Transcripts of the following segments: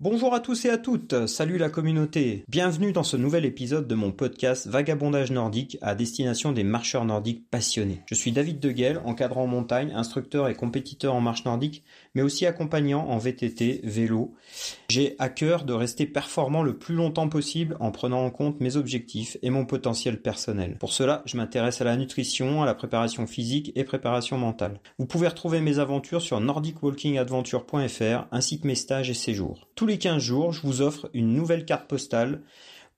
Bonjour à tous et à toutes, salut la communauté, bienvenue dans ce nouvel épisode de mon podcast Vagabondage nordique à destination des marcheurs nordiques passionnés. Je suis David Deguel, encadrant en montagne, instructeur et compétiteur en marche nordique, mais aussi accompagnant en VTT, vélo. J'ai à cœur de rester performant le plus longtemps possible en prenant en compte mes objectifs et mon potentiel personnel. Pour cela, je m'intéresse à la nutrition, à la préparation physique et préparation mentale. Vous pouvez retrouver mes aventures sur nordicwalkingadventure.fr ainsi que mes stages et séjours les 15 jours, je vous offre une nouvelle carte postale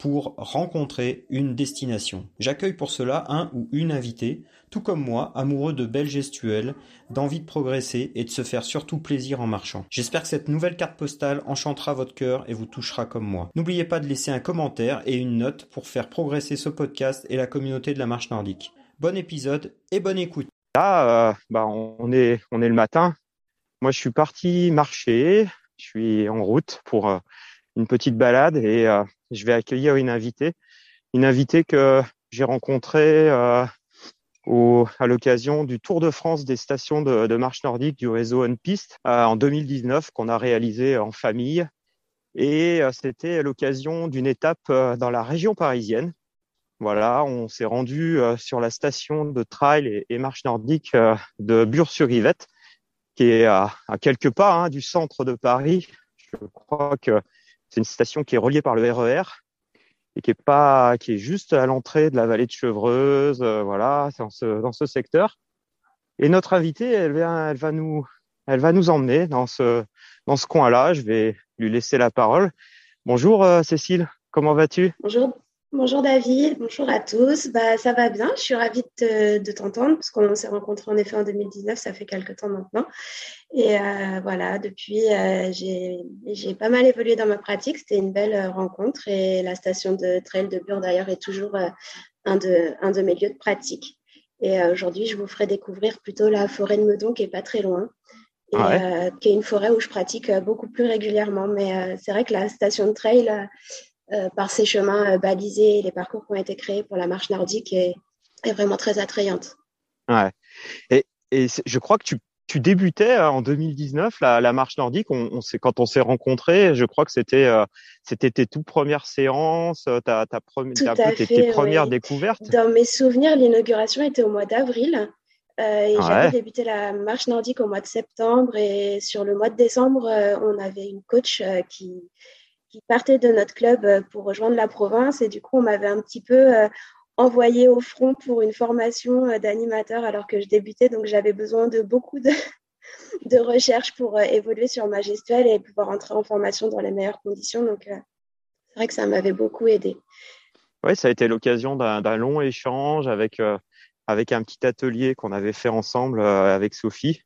pour rencontrer une destination. J'accueille pour cela un ou une invitée, tout comme moi, amoureux de belles gestuelles, d'envie de progresser et de se faire surtout plaisir en marchant. J'espère que cette nouvelle carte postale enchantera votre cœur et vous touchera comme moi. N'oubliez pas de laisser un commentaire et une note pour faire progresser ce podcast et la communauté de la marche nordique. Bon épisode et bonne écoute. Là, euh, bah on est on est le matin. Moi, je suis parti marcher je suis en route pour euh, une petite balade et euh, je vais accueillir une invitée, une invitée que j'ai rencontrée euh, au, à l'occasion du Tour de France des stations de, de marche nordique du réseau Unpiste en 2019 qu'on a réalisé en famille. Et c'était à l'occasion d'une étape dans la région parisienne. Voilà, on s'est rendu sur la station de trail et, marche nordique de Bure-sur-Yvette qui est à, quelques pas hein, du centre de Paris. Je crois que c'est une station qui est reliée par le RER e et qui est pas, qui est juste à l'entrée de la vallée de Chevreuse. Euh, voilà, dans ce, dans ce secteur. Et notre invitée, elle vient, elle va nous, elle va nous emmener dans ce, dans ce coin-là. Je vais lui laisser la parole. Bonjour euh, Cécile, comment vas-tu? Bonjour, Bonjour David, bonjour à tous. Bah, ça va bien, je suis ravie de, de t'entendre parce qu'on s'est rencontrés en effet en 2019, ça fait quelques temps maintenant. Et euh, voilà, depuis, euh, j'ai pas mal évolué dans ma pratique, c'était une belle euh, rencontre et la station de trail de Bure d'ailleurs est toujours euh, un, de, un de mes lieux de pratique. Et aujourd'hui, je vous ferai découvrir plutôt la forêt de Meudon qui est pas très loin. Et, ah qui est une forêt où je pratique beaucoup plus régulièrement. Mais c'est vrai que la station de trail, par ces chemins euh, balisés les parcours qui ont été créés pour la marche nordique est, est vraiment très attrayante. Ouais. Et, et je crois que tu, tu débutais euh, en 2019 la, la marche nordique. On, on quand on s'est rencontrés, je crois que c'était c'était tes toutes premières séances, ta, ta, première, tes, tes premières découvertes. Dans mes souvenirs, l'inauguration était au mois d'avril. Euh, et j'avais débuté la marche nordique au mois de septembre et sur le mois de décembre, on avait une coach qui, qui partait de notre club euh, pour rejoindre la province. Et du coup, on m'avait un petit peu euh, envoyé au front pour une formation euh, d'animateur alors que je débutais. Donc, j'avais besoin de beaucoup de, de recherche pour évoluer sur ma gestuelle et pouvoir entrer en formation dans les meilleures conditions. Donc, c'est vrai que ça m'avait beaucoup aidé. Oui, ça a été l'occasion d'un long échange avec, avec un petit atelier qu'on avait fait ensemble avec Sophie.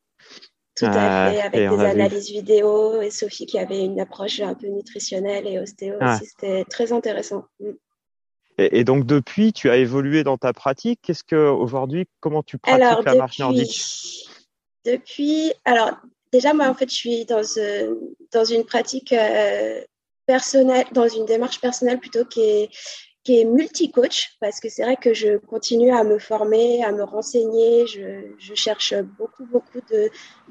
Tout à fait, avec des analyses vidéo et Sophie qui avait une approche un peu nutritionnelle et ostéo aussi. C'était très intéressant. Mm. Et, donc depuis, tu as évolué dans ta pratique. Qu'est-ce que aujourd'hui, comment tu pratiques la marche nordique? Depuis, alors déjà moi en fait, je suis dans euh, dans une pratique euh, personnelle, dans une démarche personnelle plutôt qui est qui est multi-coach, parce que c'est vrai que je continue à me former, à me renseigner. Je, je cherche beaucoup, beaucoup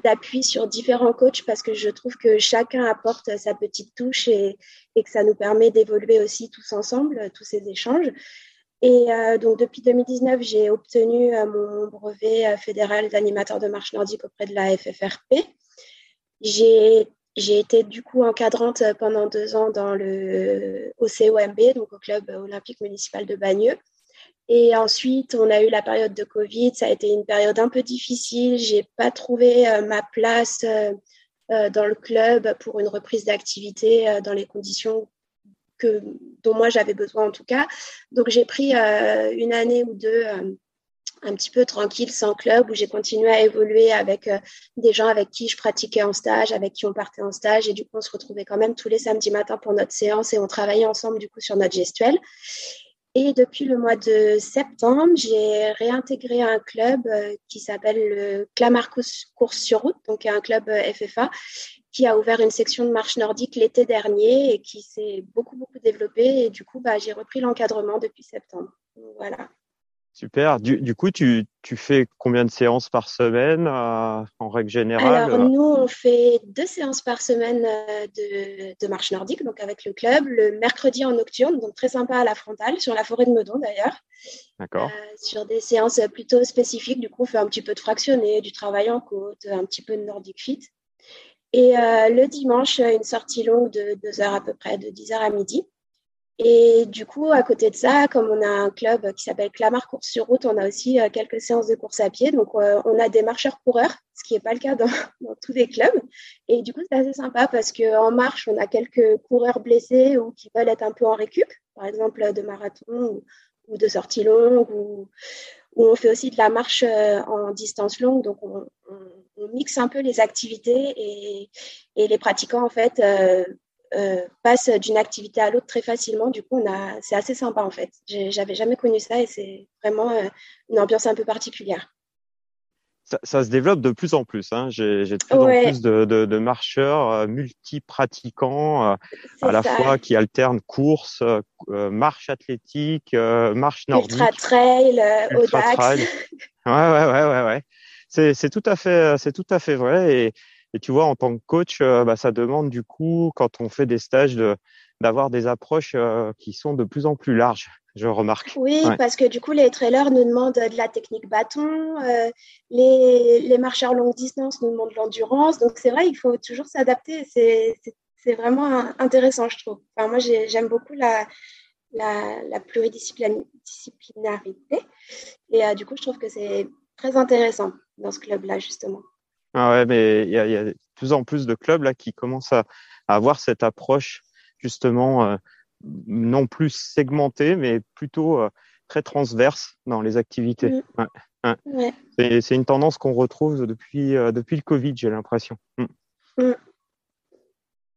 d'appui sur différents coachs parce que je trouve que chacun apporte sa petite touche et, et que ça nous permet d'évoluer aussi tous ensemble, tous ces échanges. Et euh, donc, depuis 2019, j'ai obtenu euh, mon brevet euh, fédéral d'animateur de marche nordique auprès de la FFRP. J'ai j'ai été du coup encadrante euh, pendant deux ans dans le au COMB, donc au club olympique municipal de Bagneux. Et ensuite, on a eu la période de Covid. Ça a été une période un peu difficile. J'ai pas trouvé euh, ma place euh, dans le club pour une reprise d'activité dans les conditions que, dont moi j'avais besoin en tout cas. Donc j'ai pris une année ou deux un petit peu tranquille, sans club, où j'ai continué à évoluer avec euh, des gens avec qui je pratiquais en stage, avec qui on partait en stage. Et du coup, on se retrouvait quand même tous les samedis matins pour notre séance et on travaillait ensemble du coup sur notre gestuelle. Et depuis le mois de septembre, j'ai réintégré un club euh, qui s'appelle le Clamarcus Course sur route, donc un club euh, FFA qui a ouvert une section de marche nordique l'été dernier et qui s'est beaucoup beaucoup développé. Et du coup, bah, j'ai repris l'encadrement depuis septembre. Voilà. Super. Du, du coup, tu, tu, fais combien de séances par semaine euh, en règle générale Alors, nous, on fait deux séances par semaine euh, de, de, marche nordique, donc avec le club, le mercredi en nocturne, donc très sympa à la frontale, sur la forêt de Meudon d'ailleurs. D'accord. Euh, sur des séances plutôt spécifiques, du coup, on fait un petit peu de fractionné, du travail en côte, un petit peu de nordic fit. Et euh, le dimanche, une sortie longue de deux heures à peu près, de 10 heures à midi. Et du coup, à côté de ça, comme on a un club qui s'appelle Clamart Course sur route, on a aussi euh, quelques séances de course à pied. Donc, euh, on a des marcheurs-coureurs, ce qui n'est pas le cas dans, tous les clubs. Et du coup, c'est assez sympa parce qu'en marche, on a quelques coureurs blessés ou qui veulent être un peu en récup, par exemple de marathon ou, de sortie longue, ou, on fait aussi de la marche euh, en distance longue. Donc, on, mixe un peu les activités et, les pratiquants, en fait, euh, passe d'une activité à l'autre très facilement. Du coup, on a, c'est assez sympa en fait. J'avais jamais connu ça et c'est vraiment euh, une ambiance un peu particulière. Ça, ça, se développe de plus en plus. Hein. J'ai de plus ouais. en plus de, de, de marcheurs euh, multi-pratiquants euh, à la ça. fois qui alternent course, euh, marche athlétique, marche nordique, ultra trail, ultra Audax. trail. Ouais, ouais, ouais, ouais, ouais. C'est tout à fait, c'est tout à fait vrai. Et, et tu vois, en tant que coach, euh, bah, ça demande du coup, quand on fait des stages, de d'avoir des approches euh, qui sont de plus en plus larges, je remarque. Oui, ouais. parce que du coup, les trailers nous demandent de la technique bâton, euh, les, les marcheurs longue distance nous demandent de l'endurance. Donc, c'est vrai, il faut toujours s'adapter. C'est vraiment intéressant, je trouve. Enfin, moi, j'aime beaucoup la, la, la pluridisciplinarité. Et euh, du coup, je trouve que c'est très intéressant dans ce club-là, justement. Ah ouais, mais il y a, y a, de plus en plus de clubs là qui commencent à, à avoir cette approche justement euh, non plus segmentée, mais plutôt euh, très transverse dans les activités. Mmh. Ouais, ouais. Ouais. C'est une tendance qu'on retrouve depuis euh, depuis le Covid, j'ai l'impression. Mmh. Mmh.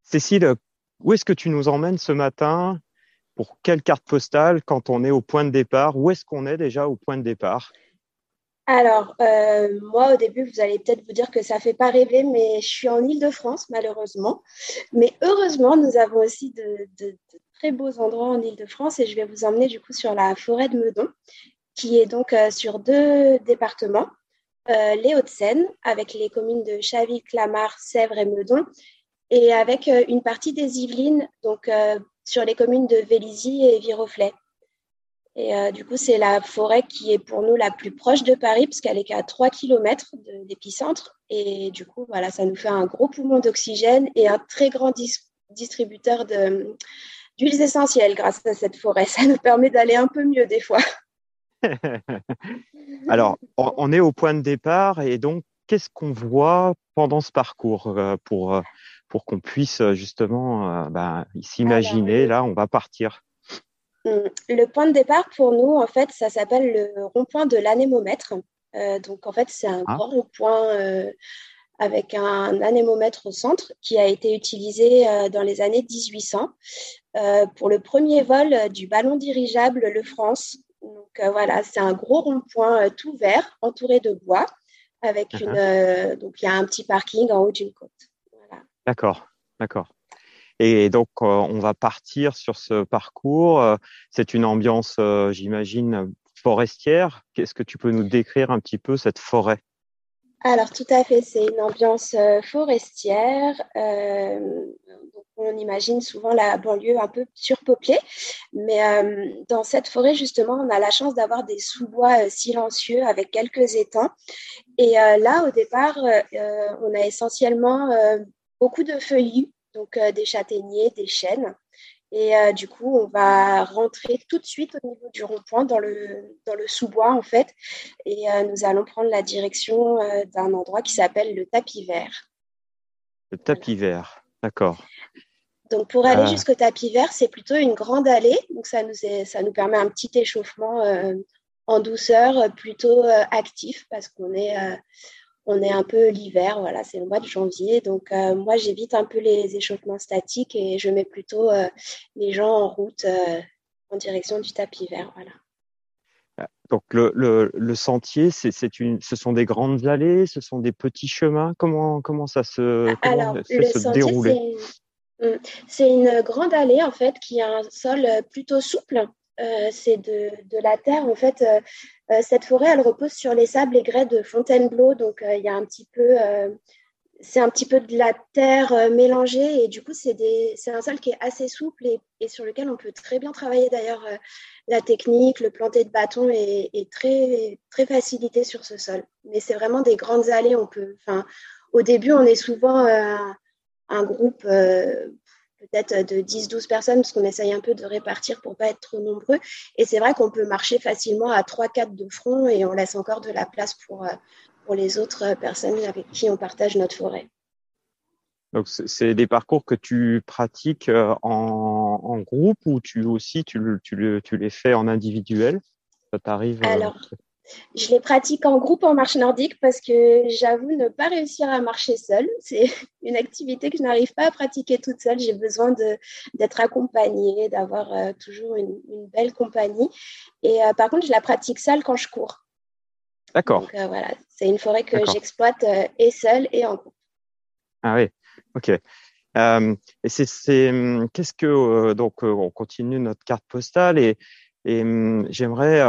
Cécile, où est-ce que tu nous emmènes ce matin? Pour quelle carte postale quand on est au point de départ? Où est-ce qu'on est déjà au point de départ? Alors, euh, moi, au début, vous allez peut-être vous dire que ça fait pas rêver, mais je suis en Ile-de-France, malheureusement. Mais heureusement, nous avons aussi de, très beaux endroits en Ile-de-France et je vais vous emmener du coup sur la forêt de Meudon, qui est donc euh, sur deux départements, euh, les Hauts-de-Seine, avec les communes de Chaville, Clamart, Sèvres et Meudon, et avec une partie des Yvelines, donc sur les communes de Vélizy et Viroflay. Et euh, du coup, c'est la forêt qui est pour nous la plus proche de Paris, puisqu'elle est qu'à 3 km d'épicentre. Et du coup, voilà, ça nous fait un gros poumon d'oxygène et un très grand dis distributeur d'huiles essentielles grâce à cette forêt. Ça nous permet d'aller un peu mieux des fois. Alors, on est au point de départ et donc, qu'est-ce qu'on voit pendant ce parcours euh, pour, pour qu'on puisse justement ben, s'imaginer, là, on va partir le point de départ pour nous, en fait, ça s'appelle le rond-point de l'anémomètre. Euh, donc, en fait, c'est un ah. grand rond-point euh, avec un anémomètre au centre qui a été utilisé euh, dans les années 1800 pour le premier vol du ballon dirigeable Le France. Donc, voilà, c'est un gros rond-point tout vert entouré de bois avec uh -huh. une. donc, il y a un petit parking en haut d'une côte. Voilà. D'accord, d'accord. Et donc, euh, on va partir sur ce parcours. Euh, c'est une ambiance, euh, j'imagine, forestière. Qu'est-ce que tu peux nous décrire un petit peu cette forêt? Alors tout à fait, c'est une ambiance forestière. On imagine souvent la banlieue un peu surpeuplée, mais dans cette forêt justement, on a la chance d'avoir des sous-bois silencieux avec quelques étangs. Et là, au départ, on a essentiellement beaucoup de feuillus donc euh, des châtaigniers, des chênes. Et euh, du coup, on va rentrer tout de suite au niveau du rond-point dans le, dans le sous-bois, en fait. Et euh, nous allons prendre la direction euh, d'un endroit qui s'appelle le tapis vert. Le tapis voilà. vert, d'accord. Donc, pour aller jusqu'au tapis vert, c'est plutôt une grande allée. Donc, ça nous, est, ça nous permet un petit échauffement en douceur, plutôt actif, parce qu'on est on est un peu l'hiver, voilà, c'est le mois de janvier. Donc, euh, moi, j'évite un peu les échauffements statiques et je mets plutôt euh, les gens en route euh, en direction du tapis vert. Voilà. Donc, le, le, le sentier, c'est une, ce sont des grandes allées, ce sont des petits chemins? Comment, comment ça se, comment Alors, le se sentier, dérouler C'est une, une grande allée, en fait, qui a un sol plutôt souple c'est de, de, la terre. En fait, cette forêt, elle repose sur les sables et grès de Fontainebleau. Donc, il y a un petit peu c'est un petit peu de la terre euh, mélangée et du coup c'est un sol qui est assez souple et, sur lequel on peut très bien travailler d'ailleurs euh, la technique, le planter de bâton est, très très facilité sur ce sol. Mais c'est vraiment des grandes allées. On peut, au début on est souvent euh, un groupe peut-être de 10-12 personnes parce qu'on essaye un peu de répartir pour pas être trop nombreux. Et c'est vrai qu'on peut marcher facilement à 3-4 de front et on laisse encore de la place pour pour les autres personnes avec qui on partage notre forêt. Donc, c'est des parcours que tu pratiques euh, en, groupe ou tu aussi tu, tu, tu les fais en individuel? Ça t'arrive euh, Alors, je les pratique en groupe en marche nordique parce que j'avoue ne pas réussir à marcher seule. C'est une activité que je n'arrive pas à pratiquer toute seule. J'ai besoin d'être accompagnée, d'avoir euh, toujours une, belle compagnie. Et par contre, je la pratique seule quand je cours. D'accord. Donc voilà, c'est une forêt que j'exploite euh, et seule et en groupe. Ah oui, ok. Euh, et c'est hum, qu'est-ce que euh, donc on continue notre carte postale et, et hum, j'aimerais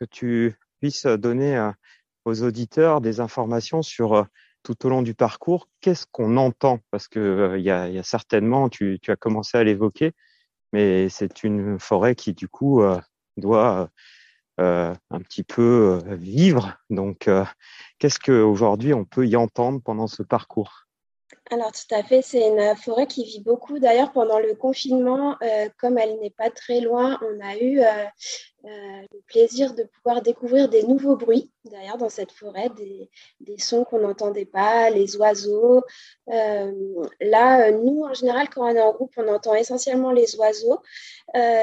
que tu puisses donner aux auditeurs des informations sur tout au long du parcours, qu'est-ce qu'on entend? Parce que il y, a, certainement, tu, as commencé à l'évoquer, mais c'est une forêt qui du coup doit euh, un petit peu euh, vivre. Donc, euh, qu'est-ce qu'aujourd'hui on peut y entendre pendant ce parcours? Alors tout à fait, c'est une forêt qui vit beaucoup. D'ailleurs, pendant le confinement, comme elle n'est pas très loin, on a eu le plaisir de pouvoir découvrir des nouveaux bruits. D'ailleurs, dans cette forêt, des, des sons qu'on n'entendait pas, les oiseaux. là, nous, en général, quand on est en groupe, on entend essentiellement les oiseaux.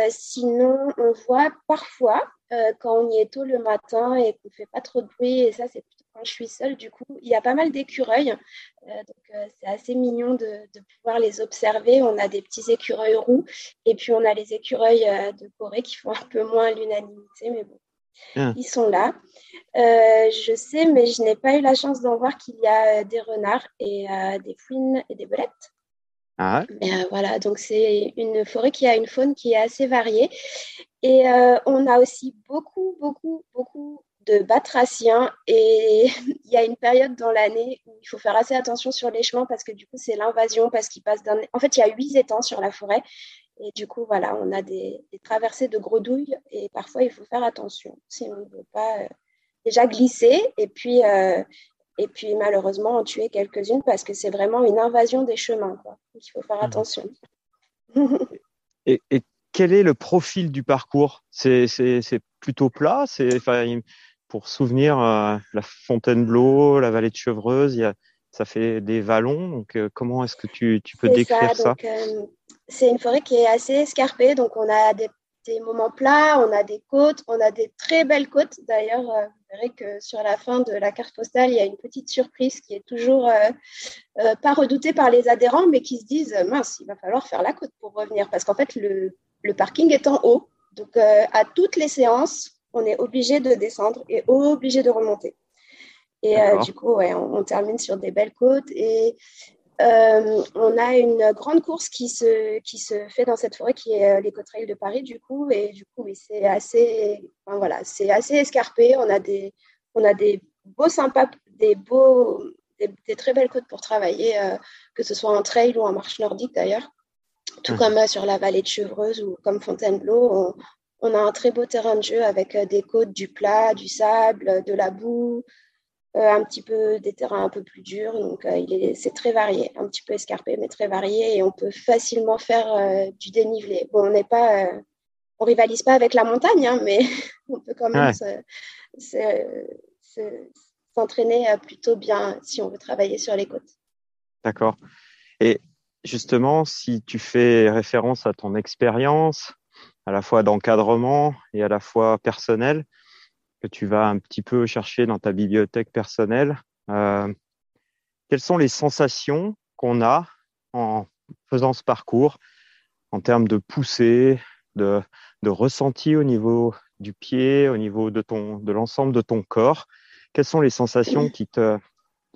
sinon, on voit parfois euh, quand on y est tôt le matin et qu'on ne fait pas trop de bruit. Et ça, c'est plutôt quand je suis seule. Du coup, il y a pas mal d'écureuils. Euh, donc, euh, c'est assez mignon de, pouvoir les observer. On a des petits écureuils roux et puis on a les écureuils de Corée qui font un peu moins l'unanimité, mais bon. Ah. Ils sont là. je sais, mais je n'ai pas eu la chance d'en voir qu'il y a des renards et des fouines et des belettes. Ah. voilà, donc c'est une forêt qui a une faune qui est assez variée. Et euh, on a aussi beaucoup, beaucoup, beaucoup de batraciens. Et il y a une période dans l'année où il faut faire assez attention sur les chemins parce que du coup, c'est l'invasion, parce qu'ils passent d'un. En fait, il y a huit étangs sur la forêt. Et du coup, voilà, on a des, traversées de gredouilles et parfois, il faut faire attention si on ne veut pas euh, déjà glisser et puis, euh, et puis malheureusement en tuer quelques-unes parce que c'est vraiment une invasion des chemins. Quoi. il faut faire mmh. attention. et, et quel est le profil du parcours? C'est plutôt plat? C'est pour souvenir euh, la Fontainebleau, la vallée de Chevreuse, y a, ça fait des vallons. Donc euh, comment est-ce que tu, tu peux décrire ça, euh, C'est une forêt qui est assez escarpée, donc on a des, des, moments plats, on a des côtes, on a des très belles côtes. D'ailleurs, vous verrez que sur la fin de la carte postale, il y a une petite surprise qui est toujours pas redoutée par les adhérents, mais qui se disent mince, il va falloir faire la côte pour revenir, parce qu'en fait le le parking est en haut. Donc, à toutes les séances, on est obligé de descendre et obligé de remonter. Et euh, du coup, on, termine sur des belles côtes et euh, on a une grande course qui se, qui se fait dans cette forêt qui est les Trail de Paris, du coup. Et du coup, c'est assez, voilà, c'est assez escarpé. On a des, on a des beaux sympas, des beaux, des très belles côtes pour travailler, que ce soit en trail ou en marche nordique d'ailleurs. Tout comme euh, sur la vallée de Chevreuse ou comme Fontainebleau, on, a un très beau terrain de jeu avec euh, des côtes, du plat, du sable, de la boue, euh, un petit peu des terrains un peu plus durs. Donc, c'est très varié, un petit peu escarpé, mais très varié. Et on peut facilement faire du dénivelé. Bon, on n'est pas, on rivalise pas avec la montagne, hein, mais on peut quand même s'entraîner plutôt bien si on veut travailler sur les côtes. D'accord. Et justement, si tu fais référence à ton expérience, à la fois d'encadrement et à la fois personnel, que tu vas un petit peu chercher dans ta bibliothèque personnelle, euh, quelles sont les sensations qu'on a en faisant ce parcours en termes de poussée, de, de ressenti au niveau du pied, au niveau de ton, de l'ensemble de ton corps? Quelles sont les sensations qui te,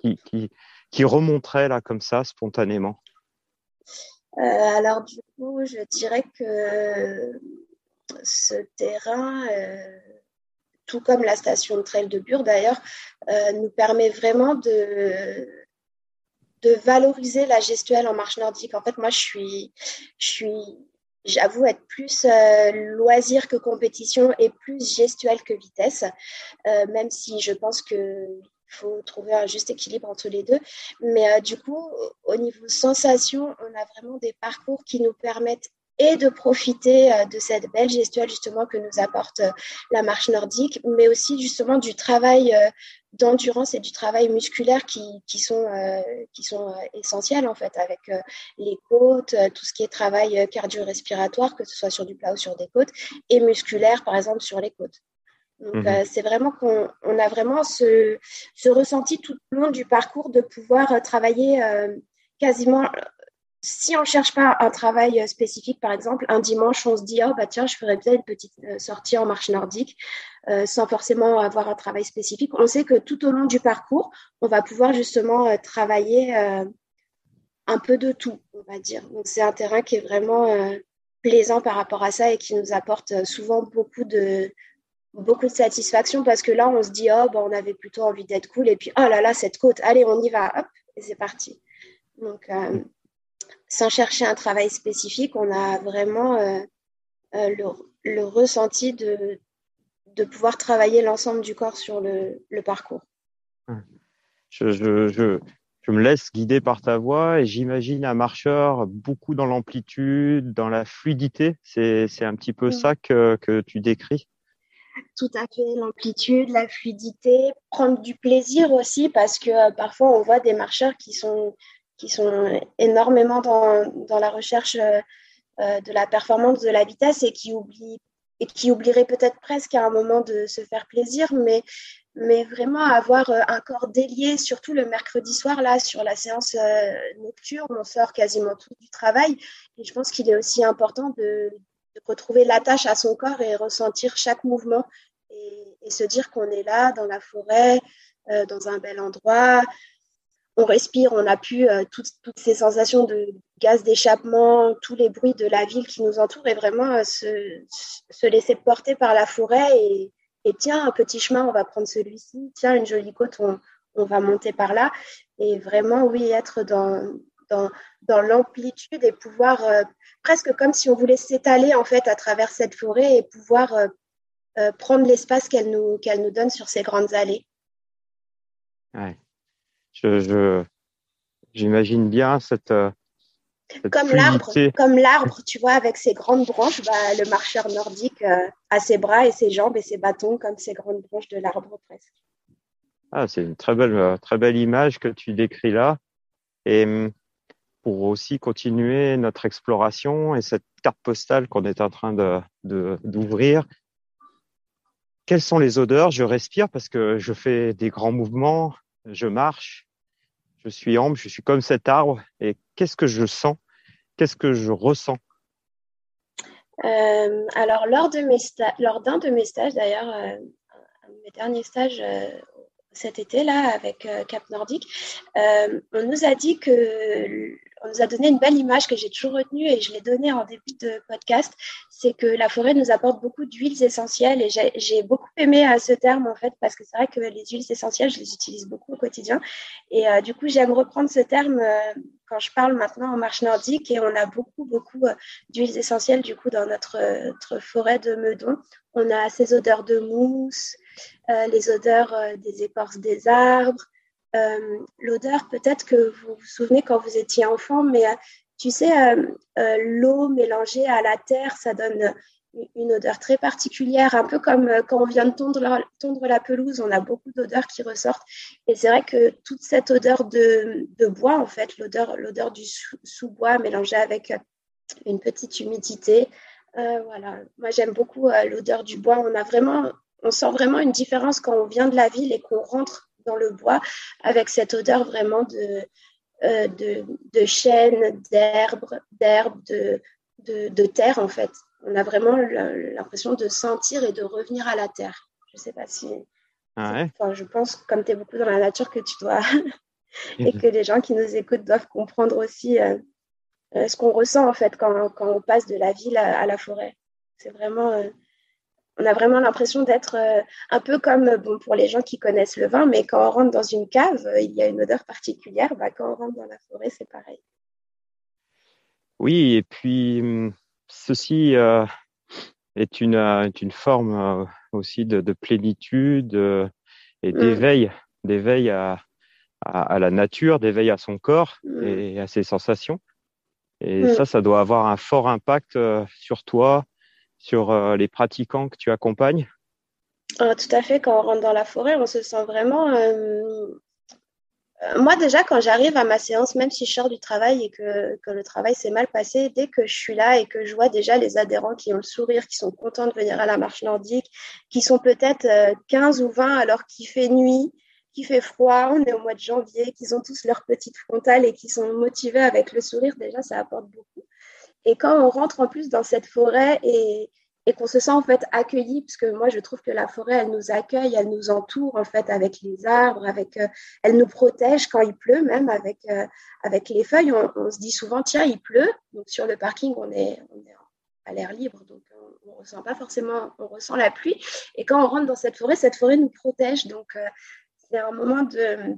qui, qui, qui remonteraient là comme ça spontanément? Alors du coup, je dirais que ce terrain, tout comme la station de trail de Bure d'ailleurs, nous permet vraiment de, de valoriser la gestuelle en marche nordique. En fait, moi, je suis, je suis j'avoue être plus euh, loisir que compétition et plus gestuelle que vitesse, euh, même si je pense qu'il faut trouver un juste équilibre entre les deux. Mais euh, du coup, au niveau sensation, on a vraiment des parcours qui nous permettent et de profiter de cette belle gestuelle justement que nous apporte la marche nordique, mais aussi justement du travail d'endurance et du travail musculaire qui, qui sont, euh, qui sont euh, essentiels en fait avec euh, les côtes, tout ce qui est travail cardio-respiratoire, que ce soit sur du plat ou sur des côtes, et musculaire par exemple sur les côtes. Donc mhm. c'est vraiment qu'on on a vraiment ce, ce, ressenti tout au long du parcours de pouvoir travailler quasiment si on ne cherche pas un travail euh, spécifique, par exemple, un dimanche, on se dit, oh, bah, tiens, je ferais peut-être une petite euh, sortie en marche nordique, euh, sans forcément avoir un travail spécifique. On sait que tout au long du parcours, on va pouvoir justement travailler un peu de tout, on va dire. Donc, c'est un terrain qui est vraiment plaisant par rapport à ça et qui nous apporte souvent beaucoup de, beaucoup de satisfaction parce que là, on se dit, oh, bah, on avait plutôt envie d'être cool. Et puis, oh là là, cette côte, allez, on y va, hop, et c'est parti. Donc, sans chercher un travail spécifique, on a vraiment euh, euh, le, ressenti de, de pouvoir travailler l'ensemble du corps sur le, parcours. Je, je, je, je, me laisse guider par ta voix et j'imagine un marcheur beaucoup dans l'amplitude, dans la fluidité. C'est un petit peu ça que, que tu décris tout à fait l'amplitude, la fluidité, prendre du plaisir aussi parce que euh, parfois on voit des marcheurs qui sont qui sont énormément dans, dans la recherche euh, euh, de la performance, de la vitesse et qui oublient et qui peut-être presque à un moment de se faire plaisir, mais, mais vraiment avoir un corps délié, surtout le mercredi soir, là, sur la séance nocturne, on sort quasiment tout du travail. Et je pense qu'il est aussi important de, de retrouver l'attache à son corps et ressentir chaque mouvement et, et se dire qu'on est là dans la forêt, dans un bel endroit, on respire, on a pu euh, toutes, ces sensations de gaz d'échappement, tous les bruits de la ville qui nous entoure et vraiment euh, se, laisser porter par la forêt et, tiens, un petit chemin, on va prendre celui-ci, tiens, une jolie côte, on, va monter par là. Et vraiment, oui, être dans, dans, l'amplitude et pouvoir, euh, presque comme si on voulait s'étaler en fait à travers cette forêt et pouvoir prendre l'espace qu'elle nous, qu'elle nous donne sur ces grandes allées. Ouais je, j'imagine bien cette, euh, comme l'arbre, comme l'arbre, tu vois, avec ses grandes branches, bah, le marcheur nordique euh, a ses bras et ses jambes et ses bâtons comme ces grandes branches de l'arbre presque. Ah, c'est une très belle, euh, très belle image que tu décris là. Et hum, pour aussi continuer notre exploration et cette carte postale qu'on est en train de, de, d'ouvrir, quelles sont les odeurs? Je respire parce que je fais des grands mouvements, je marche, je suis ambre, je suis comme cet arbre. Et qu'est-ce que je sens? Qu'est-ce que je ressens? Euh, Alors, lors de d'un de mes stages, d'ailleurs, euh, mes derniers stages euh, cet été là avec Cap Nordique, on nous a dit que on nous a donné une belle image que j'ai toujours retenue et je l'ai donnée en début de podcast, c'est que la forêt nous apporte beaucoup d'huiles essentielles et j'ai beaucoup aimé euh, ce terme en fait parce que c'est vrai que les huiles essentielles, je les utilise beaucoup au quotidien et euh, du coup j'aime reprendre ce terme euh, quand je parle maintenant en marche nordique et on a beaucoup beaucoup d'huiles essentielles du coup dans notre, notre, forêt de Meudon. On a ces odeurs de mousse, les odeurs des écorces des arbres, l'odeur, peut-être que vous vous souvenez quand vous étiez enfant, mais euh, tu sais, euh, l'eau mélangée à la terre, ça donne une odeur très particulière, un peu comme quand on vient de tondre la, pelouse, on a beaucoup d'odeurs qui ressortent. Et c'est vrai que toute cette odeur de, bois, en fait, l'odeur, l'odeur du sous-bois mélangée avec une petite humidité, voilà. Moi, j'aime beaucoup l'odeur du bois. On a vraiment, on sent vraiment une différence quand on vient de la ville et qu'on rentre dans le bois avec cette odeur vraiment de, euh, de, de chêne, d'herbe, d'herbe, de, de, terre en fait. On a vraiment l'impression de sentir et de revenir à la terre. Je ne sais pas si. Ah enfin, je pense, comme tu es beaucoup dans la nature, que tu dois. et que les gens qui nous écoutent doivent comprendre aussi euh, euh, ce qu'on ressent en fait quand, quand, on passe de la ville à, la forêt. c'est vraiment, on a vraiment l'impression d'être euh, un peu comme bon, pour les gens qui connaissent le vin, mais quand on rentre dans une cave, il y a une odeur particulière. Bah, quand on rentre dans la forêt, c'est pareil. Oui, et puis hum, ceci est une, une forme aussi de, plénitude et mm. d'éveil, d'éveil à, à, la nature, d'éveil à son corps mm. et à ses sensations. Et mm. ça, ça doit avoir un fort impact sur toi, sur euh, les pratiquants que tu accompagnes? Ah, Tout à fait. Quand on rentre dans la forêt, on se sent vraiment. Euh, euh, moi, déjà, quand j'arrive à ma séance, même si je sors du travail et que, que le travail s'est mal passé, dès que je suis là et que je vois déjà les adhérents qui ont le sourire, qui sont contents de venir à la marche nordique, qui sont peut-être 15 ou 20 alors qu'il fait nuit, qu'il fait froid, on est au mois de janvier, qu'ils ont tous leur petite frontale et qui sont motivés avec le sourire, déjà, ça apporte beaucoup. Et quand on rentre en plus dans cette forêt et, qu'on se sent en fait accueilli, parce que moi je trouve que la forêt, elle nous accueille, elle nous entoure en fait avec les arbres, avec, euh, elle nous protège quand il pleut, même avec, euh, avec les feuilles. On, se dit souvent, tiens, il pleut. Donc sur le parking, on est, on est à l'air libre, donc on, ne ressent pas forcément, on ressent la pluie. Et quand on rentre dans cette forêt, cette forêt nous protège. Donc euh, c'est un moment de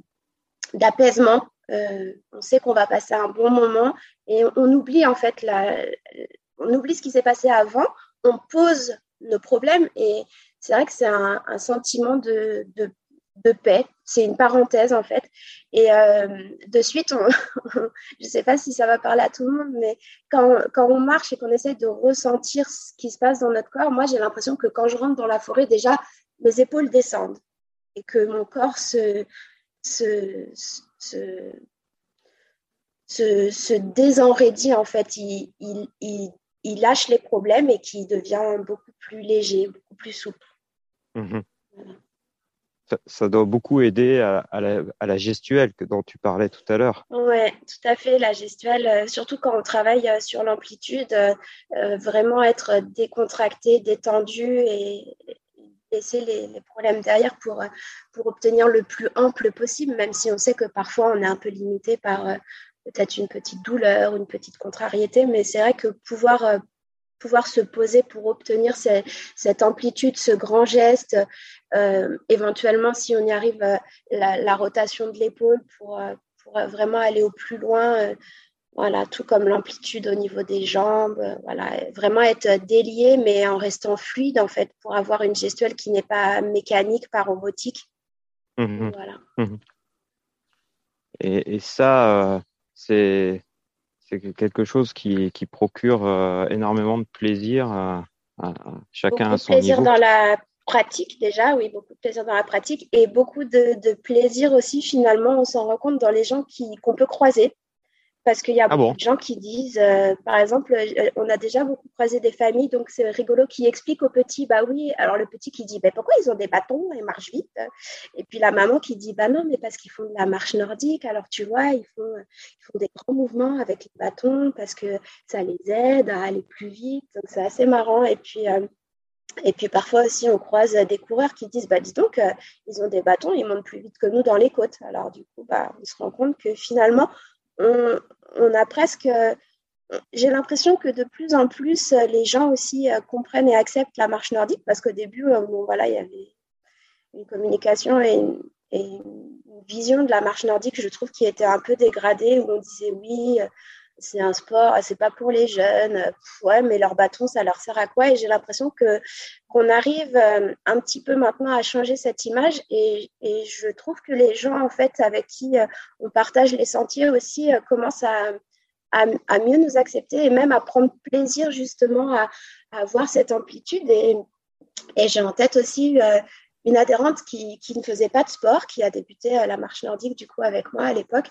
d'apaisement euh, on sait qu'on va passer un bon moment et on, oublie en fait on oublie ce qui s'est passé avant, on pose nos problèmes et c'est vrai que c'est un, sentiment de, de, paix. C'est une parenthèse en fait. Et euh, de suite, je ne sais pas si ça va parler à tout le monde, mais quand, quand on marche et qu'on essaie de ressentir ce qui se passe dans notre corps, moi j'ai l'impression que quand je rentre dans la forêt, déjà mes épaules descendent et que mon corps se, se, se, se désenraidit en fait. Il, il, il, lâche les problèmes et qui devient beaucoup plus léger, beaucoup plus souple. Mhm. Ça, doit beaucoup aider à, à, la, à, la, gestuelle que, dont tu parlais tout à l'heure. Oui, tout à fait. La gestuelle, euh, surtout quand on travaille euh, sur l'amplitude, euh, vraiment être décontracté, détendu et, laisser les, problèmes derrière pour, euh, pour obtenir le plus ample possible, même si on sait que parfois on est un peu limité par euh, peut-être une petite douleur, une petite contrariété, mais c'est vrai que pouvoir, euh, pouvoir se poser pour obtenir cette amplitude, ce grand geste, éventuellement si on y arrive, la, rotation de l'épaule pour, pour vraiment aller au plus loin voilà, tout comme l'amplitude au niveau des jambes, voilà, vraiment être délié mais en restant fluide en fait pour avoir une gestuelle qui n'est pas mécanique, pas robotique. Mmh voilà. Mmh et, ça, euh, c'est quelque chose qui, qui procure euh, énormément de plaisir à, chacun à son niveau. plaisir dans la pratique déjà, oui, beaucoup de plaisir dans la pratique et beaucoup de, de plaisir aussi finalement, on s'en rend compte dans les gens qu'on peut croiser. Parce qu'il y a ah beaucoup de gens qui disent, euh, par exemple, euh, on a déjà beaucoup croisé des familles, donc c'est rigolo, qui expliquent au petit, bah oui, alors le petit qui dit, bah, pourquoi ils ont des bâtons et marchent vite Et puis la maman qui dit, bah non, mais parce qu'ils font de la marche nordique, alors tu vois, ils font, ils font des grands mouvements avec les bâtons parce que ça les aide à aller plus vite, donc c'est assez marrant. Et puis, euh, et puis parfois aussi, on croise des coureurs qui disent, bah dis donc, ils ont des bâtons, ils montent plus vite que nous dans les côtes. Alors du coup, bah, on se rend compte que finalement, on, a presque j'ai l'impression que de plus en plus, les gens aussi euh, comprennent et acceptent la marche nordique parce qu'au début, euh, bon, voilà, il y avait une communication et une, vision de la marche nordique, je trouve, qui était un peu dégradée, où on disait oui, c'est un sport, c'est pas pour les jeunes, ouais, mais leur bâton, ça leur sert à quoi? Et j'ai l'impression que qu'on arrive euh, un petit peu maintenant à changer cette image, et, je trouve que les gens, en fait, avec qui on partage les sentiers aussi, commencent à à, mieux nous accepter et même à prendre plaisir justement à, à avoir cette amplitude. Et, et j'ai en tête aussi euh, une adhérente qui, qui, ne faisait pas de sport, qui a débuté euh, la marche nordique du coup avec moi à l'époque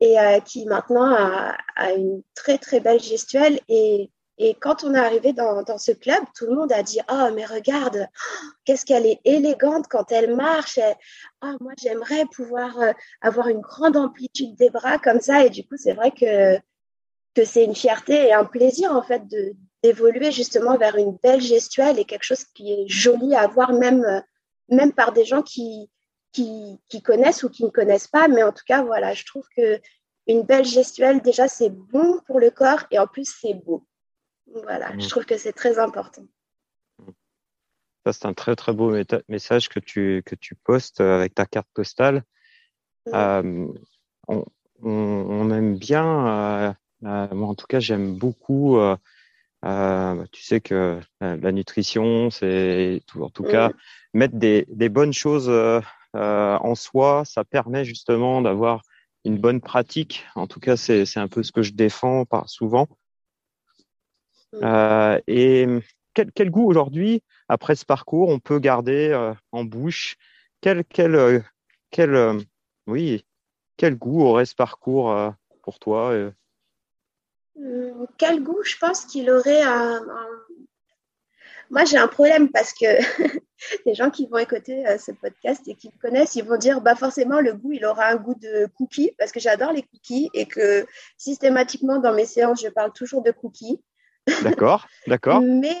et euh, qui maintenant a, une très très belle gestuelle. Et, et quand on est arrivé dans, dans, ce club, tout le monde a dit Oh, mais regarde, qu'est-ce qu'elle est élégante quand elle marche. oh, moi, j'aimerais pouvoir avoir une grande amplitude des bras comme ça. Et du coup, c'est vrai que que c'est une fierté et un plaisir en fait de d'évoluer justement vers une belle gestuelle et quelque chose qui est joli à voir même euh, même par des gens qui, qui, qui connaissent ou qui ne connaissent pas mais en tout cas voilà je trouve que une belle gestuelle déjà c'est bon pour le corps et en plus c'est beau voilà je mmh. trouve que c'est très important Ça, c'est un très très beau message que tu que tu postes avec ta carte postale. Euh, on, on, aime bien, moi en tout cas, j'aime beaucoup. tu sais que la nutrition, c'est en tout cas mettre des, des bonnes choses en soi. Ça permet justement d'avoir une bonne pratique. En tout cas, c'est un peu ce que je défends par souvent. Euh, et quel, quel goût aujourd'hui, après ce parcours, on peut garder euh, en bouche? Quel, quel, euh, quel, euh, oui, quel goût aurait ce parcours pour toi hum, Quel goût Je pense qu'il aurait un, un... Moi, j'ai un problème parce que les gens qui vont écouter euh, ce podcast et qui me connaissent, ils vont dire bah forcément le goût, il aura un goût de cookies parce que j'adore les cookies et que systématiquement dans mes séances, je parle toujours de cookies. D'accord, d'accord. mais,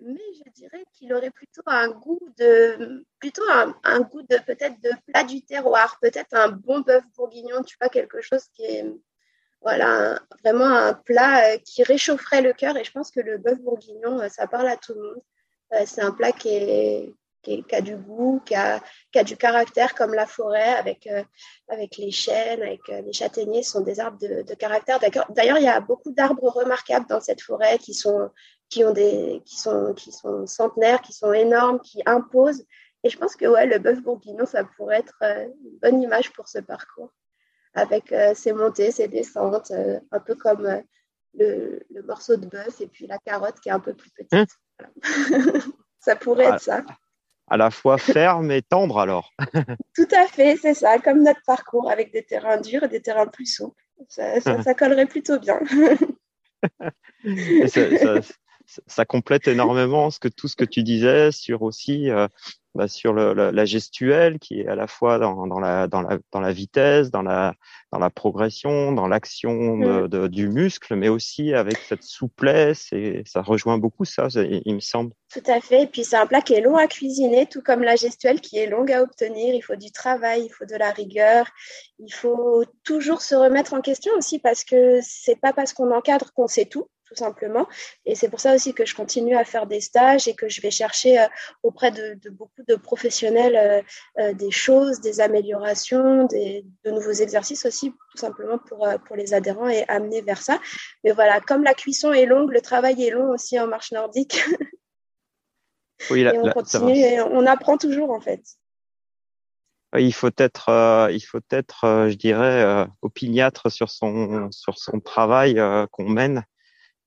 mais je dirais qu'il aurait plutôt un goût de plutôt un, un goût de peut-être de plat du terroir, peut-être un bon bœuf bourguignon, tu vois quelque chose qui est voilà, vraiment un plat euh, qui réchaufferait le cœur et je pense que le bœuf bourguignon, euh, ça parle à tout le monde. Euh, c'est un plat qui, est, qui, a du goût, qui a, qui a, du caractère comme la forêt avec, avec les chênes, avec les châtaigniers, ce sont des arbres de, de caractère. D'ailleurs, il y a beaucoup d'arbres remarquables dans cette forêt qui sont, qui, ont des, qui, sont, qui sont centenaires, qui sont énormes, qui imposent. Et je pense que ouais, le bœuf bourguignon, ça pourrait être une bonne image pour ce parcours, avec ses montées, ses descentes, un peu comme le, le, morceau de bœuf et puis la carotte qui est un peu plus petite. Mmh. ça pourrait être ça. À la fois ferme et tendre alors. Tout à fait, c'est ça, comme notre parcours avec des terrains durs et des terrains plus souples. Ça, ça, collerait plutôt bien. ça, ça, complète énormément ce que, tout ce que tu disais sur aussi euh, bah, sur le, la, la, gestuelle qui est à la fois dans, dans, la, dans, la, dans la vitesse, dans la, dans la progression, dans l'action mm. du muscle, mais aussi avec cette souplesse et ça rejoint beaucoup ça, il, me semble. Tout à fait. Et puis c'est un plat qui est long à cuisiner, tout comme la gestuelle qui est longue à obtenir. Il faut du travail, il faut de la rigueur, il faut toujours se remettre en question aussi parce que c'est pas parce qu'on encadre qu'on sait tout tout simplement. Et c'est pour ça aussi que je continue à faire des stages et que je vais chercher euh, auprès de, de, beaucoup de professionnels euh, euh, des choses, des améliorations, des, de nouveaux exercices aussi, tout simplement pour, pour les adhérents et amener vers ça. Mais voilà, comme la cuisson est longue, le travail est long aussi en marche nordique. Oui, et on continue et on apprend toujours en fait. Il faut être, euh, il faut être, euh, je dirais, euh, opiniâtre sur son sur son travail qu'on mène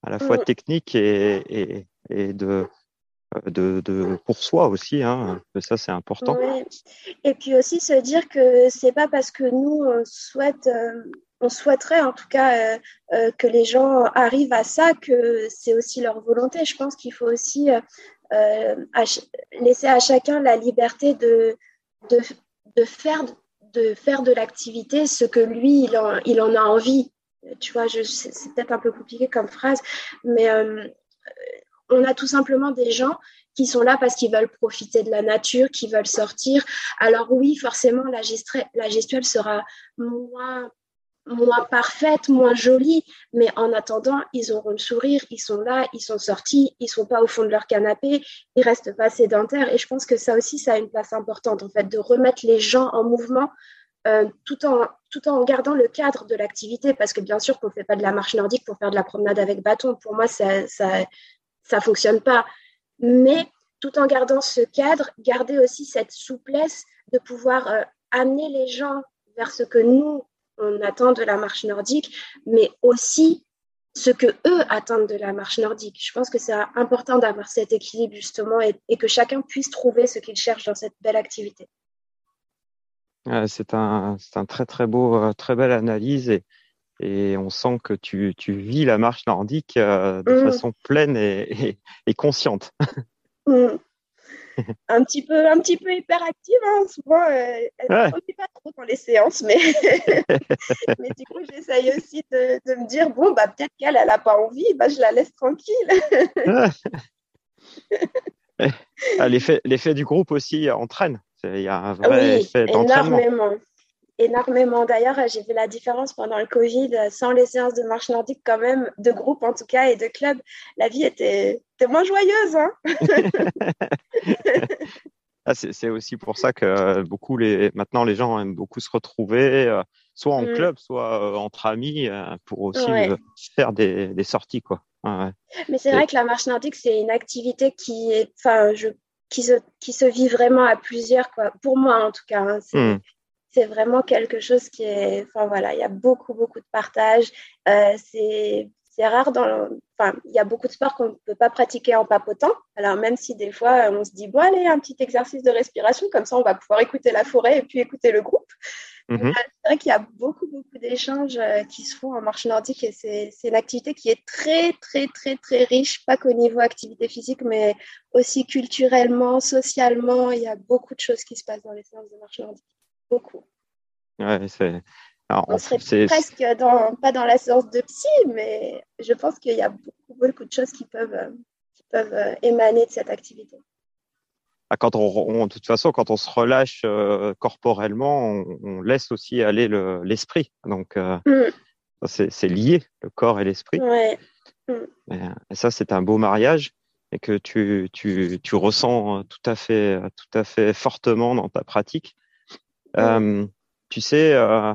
à la fois mm. technique et, et, et de, de, de, pour soi aussi. Hein. Ça, c'est important. Oui. Et puis aussi se dire que c'est pas parce que nous on souhaite, euh, on souhaiterait en tout cas euh, euh, que les gens arrivent à ça que c'est aussi leur volonté. Je pense qu'il faut aussi à, laisser à chacun la liberté de, de, de faire de faire de l'activité ce que lui il en, il en a envie tu vois, c'est peut-être un peu compliqué comme phrase, mais euh, on a tout simplement des gens qui sont là parce qu'ils veulent profiter de la nature, qui veulent sortir. Alors oui, forcément, la, gestuelle sera moins, parfaite, moins jolie, mais en attendant, ils auront le sourire, ils sont là, ils sont sortis, ils sont pas au fond de leur canapé, ils restent pas sédentaires. Et je pense que ça aussi, ça a une place importante, en fait, de remettre les gens en mouvement euh, tout, en, tout en gardant le cadre de l'activité, parce que bien sûr qu'on ne fait pas de la marche nordique pour faire de la promenade avec bâton. Pour moi, ça ça, ça fonctionne pas. Mais tout en gardant ce cadre, garder aussi cette souplesse de pouvoir euh, amener les gens vers ce que nous, on attend de la marche nordique, mais aussi ce que eux attendent de la marche nordique. Je pense que c'est important d'avoir cet équilibre justement et que chacun puisse trouver ce qu'il cherche dans cette belle activité c'est un, un très très beau, euh, très belle analyse et, et on sent que tu, tu vis la marche nordique euh, de mmh. façon pleine et, et, et consciente. Mmh. un petit peu, un petit peu hyperactive, hein. souvent euh, elle ne ouais. pas trop dans les séances, mais, mais du coup j'essaye aussi de, de, me dire bon bah peut-être qu'elle elle a pas envie, bah je la laisse tranquille. Ah, l'effet, l'effet du groupe aussi entraîne. Il y a un vrai oui, effet d'entraînement. Énormément. énormément. D'ailleurs, j'ai vu la différence pendant le Covid, sans les séances de marche nordique quand même, de groupe en tout cas et de club. La vie était, moins joyeuse. Hein ah, c'est aussi pour ça que beaucoup les maintenant les gens aiment beaucoup se retrouver, euh, soit en mm. club, soit euh, entre amis, euh, pour aussi faire des, sorties quoi. Mais c'est vrai que la marche nordique c'est une activité qui est, enfin, je qui se, qui se vit vraiment à plusieurs, quoi. Pour moi, en tout cas. Hein, mm c'est vraiment quelque chose qui est, enfin voilà, il y a beaucoup, beaucoup de partage. Euh, c'est rare dans, enfin, il y a beaucoup de sports qu'on ne peut pas pratiquer en papotant. Alors même si des fois on se dit bon allez un petit exercice de respiration, comme ça on va pouvoir écouter la forêt et puis écouter le groupe. Mhm. C'est vrai qu'il y a beaucoup, beaucoup d'échanges euh, qui se font en marche nordique et c'est une activité qui est très, très, très, très riche, pas qu'au niveau activité physique, mais aussi culturellement, socialement. Il y a beaucoup de choses qui se passent dans les séances de marche nordique beaucoup. Ouais, c'est. on serait presque dans, pas dans la séance de psy, mais je pense qu'il y a beaucoup, beaucoup de choses qui peuvent, qui peuvent euh, émaner de cette activité. Ah, quand on, de toute façon, quand on se relâche euh, corporellement, on, laisse aussi aller l'esprit. Donc, euh, mm. c'est lié, le corps et l'esprit. Ouais. Mm. Et, ça, c'est un beau mariage et que tu, tu, tu, ressens tout à fait, tout à fait fortement dans ta pratique. Euh, tu sais, euh,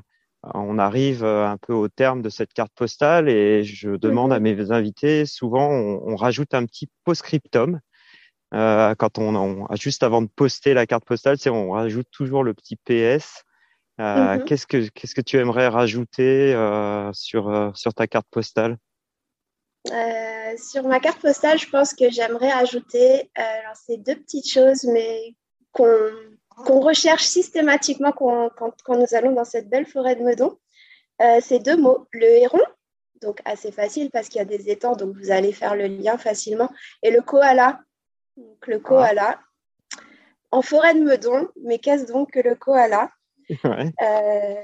on arrive euh, un peu au terme de cette carte postale et je demande à mes invités, souvent on, rajoute un petit post-scriptum. Euh, quand on, juste avant de poster la carte postale, c'est on rajoute toujours le petit PS. Euh, mm-hmm. Qu'est-ce que qu'est-ce que tu aimerais rajouter euh, sur sur ta carte postale? Sur ma carte postale, je pense que j'aimerais ajouter alors c'est deux petites choses, mais qu'on qu'on recherche systématiquement quand, quand, nous allons dans cette belle forêt de Meudon. C'est deux mots. Le héron, donc assez facile parce qu'il y a des étangs, donc vous allez faire le lien facilement. Et le koala, donc le koala. En forêt de Meudon, mais qu'est-ce donc que le koala euh,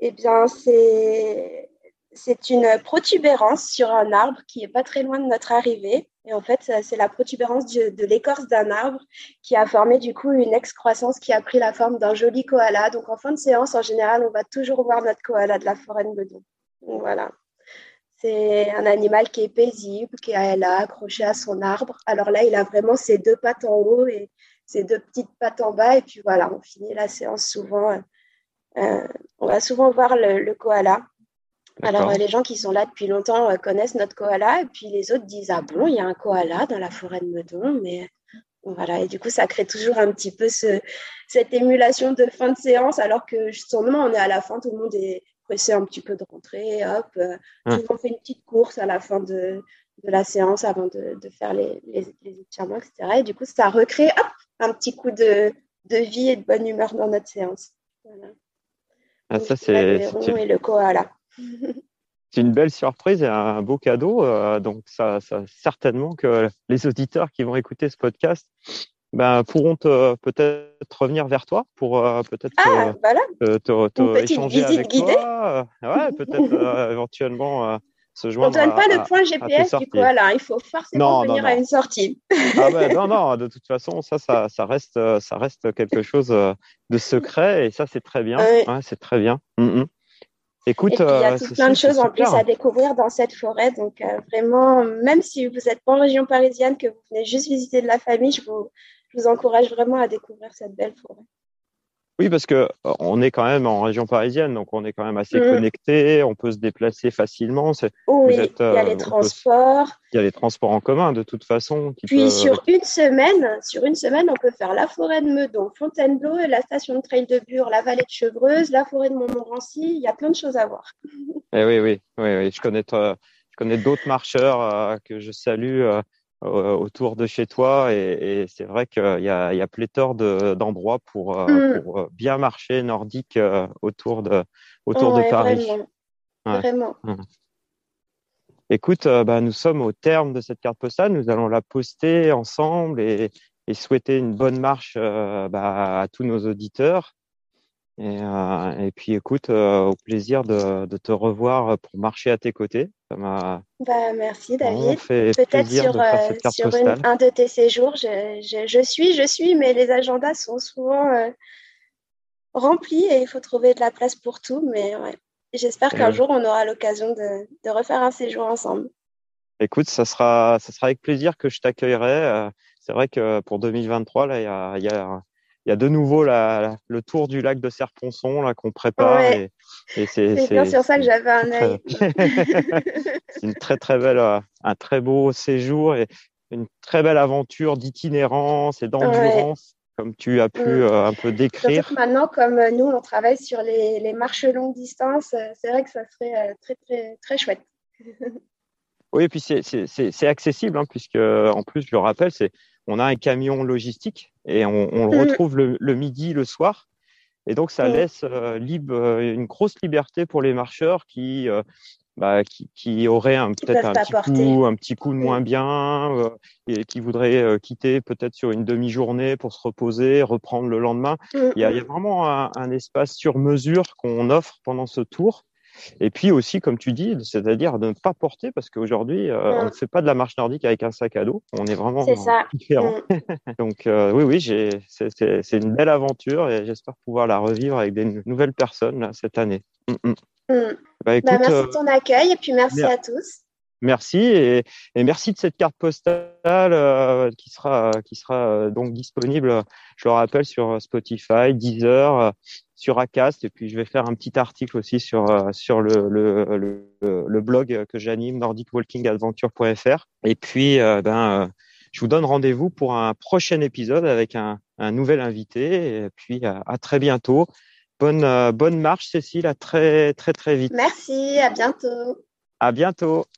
Eh bien, c'est c'est une protubérance sur un arbre qui est pas très loin de notre arrivée. Et en fait, c'est la protubérance de, l'écorce d'un arbre qui a formé du coup une excroissance qui a pris la forme d'un joli koala. Donc en fin de séance, en général, on va toujours voir notre koala de la forêt de. Donc voilà. C'est un animal qui est paisible, qui est là accroché à son arbre. Alors là, il a vraiment ses deux pattes en haut et ses deux petites pattes en bas. Et puis voilà, on finit la séance souvent. Euh, on va souvent voir le koala alors, les gens qui sont là depuis longtemps euh, connaissent notre koala, et puis les autres disent Ah bon, il y a un koala dans la forêt de Meudon, mais voilà, et du coup, ça crée toujours un petit peu ce, cette émulation de fin de séance, alors que justement, on est à la fin, tout le monde est pressé un petit peu de rentrer, hop, tout le monde fait une petite course à la fin de, de la séance avant de, de faire les, les, les, étirements, etc. Et du coup, ça recrée hop, un petit coup de, de vie et de bonne humeur dans notre séance. Voilà. Ah, ça, c'est. Et le koala. C'est une belle surprise et un beau cadeau. Euh, donc, ça, ça, certainement que les auditeurs qui vont écouter ce podcast ben, pourront peut-être revenir vers toi pour euh, peut-être ah, te, te, te échanger avec guidée. toi. Ouais, peut-être éventuellement se joindre. On ne donne pas le point GPS du coup, il faut forcément venir à une sortie. ah ben, non, non, de toute façon, ça, ça, ça, reste, ça reste quelque chose de secret et ça, c'est très bien. Ouais, c'est très bien. Mm, mm. Écoute, il y a euh, plein de choses en plus à découvrir dans cette forêt. Donc, euh, vraiment, même si vous n'êtes pas en région parisienne, que vous venez juste visiter de la famille, je vous, je vous encourage vraiment à découvrir cette belle forêt. Oui, parce que euh, on est quand même en région parisienne, donc on est quand même assez mm. connecté, on peut se déplacer facilement. Oui, il y a les transports. il y a les transports en commun de toute façon. Puis sur une semaine, sur une semaine, on peut faire la forêt de Meudon, Fontainebleau, la station de trail de Bure, la vallée de Chevreuse, la forêt de Montmorency. Il y a plein de choses à voir. Eh oui, oui, oui, oui. Je connais, je connais d'autres marcheurs euh, que je salue. Euh, euh, autour de chez toi et, et c'est vrai qu'il y a, y a pléthore d'endroits pour, euh, mm. pour, euh, bien marcher nordique autour de, autour de Paris. Vraiment. vraiment. Mm. Écoute, bah, nous sommes au terme de cette carte postale. Nous allons la poster ensemble et, et souhaiter une bonne marche bah, à tous nos auditeurs. Et, euh, et puis écoute, euh, au plaisir de, de, te revoir pour marcher à tes côtés. Ça m'a bah, merci David. Peut-être sur, euh, sur un de tes séjours, je, je, je, suis, je suis, mais les agendas sont souvent rempli et il faut trouver de la place pour tout. Mais ouais, j'espère qu'un jour, on aura l'occasion de, de, refaire un séjour ensemble. Écoute, ça sera, ça sera avec plaisir que je t'accueillerai. C'est vrai que pour 2023, là, il y a, y a il y a de nouveau la, le tour du lac de Serponçon là qu'on prépare. Et, c'est bien sur ça que j'avais un œil. c'est une très très belle, euh, un très beau séjour et une très belle aventure d'itinérance et d'endurance. Comme tu as pu mm. euh, un peu décrire. Maintenant, comme euh, nous, on travaille sur les, les marches longue distance, c'est vrai que ça serait très, très, très chouette. oui, et puis c'est accessible, hein, puisque en plus, je le rappelle, c'est on a un camion logistique et on, on le mm. retrouve le, le, midi, le soir. Et donc, ça mm. laisse euh, libre, euh, une grosse liberté pour les marcheurs qui, euh, bah, qui, qui auraient peut-être un petit coup, un petit coup de moins mm. bien et qui voudraient quitter peut-être sur une demi-journée pour se reposer, reprendre le lendemain. Il y, a, il, y a, vraiment un, un espace sur mesure qu'on offre pendant ce tour et puis aussi, comme tu dis, c'est-à-dire de ne pas porter, parce qu'aujourd'hui, euh, on ne fait pas de la marche nordique avec un sac à dos. On est vraiment différent. Mm. Donc euh, oui, oui, c'est une belle aventure et j'espère pouvoir la revivre avec des nouvelles personnes là, cette année. Mm, mm. Bah, écoute, bah, merci de ton accueil et puis merci à tous. Merci et, et, merci de cette carte postale euh, qui sera qui sera donc disponible, je le rappelle, sur Spotify, Deezer, sur Acast et puis je vais faire un petit article aussi sur euh, sur le, le, le, blog que j'anime nordicwalkingadventure.fr et puis euh, ben euh, je vous donne rendez-vous pour un prochain épisode avec un, un nouvel invité et puis à, très bientôt. Bonne bonne marche Cécile, à très très très vite. Merci, à bientôt. À bientôt.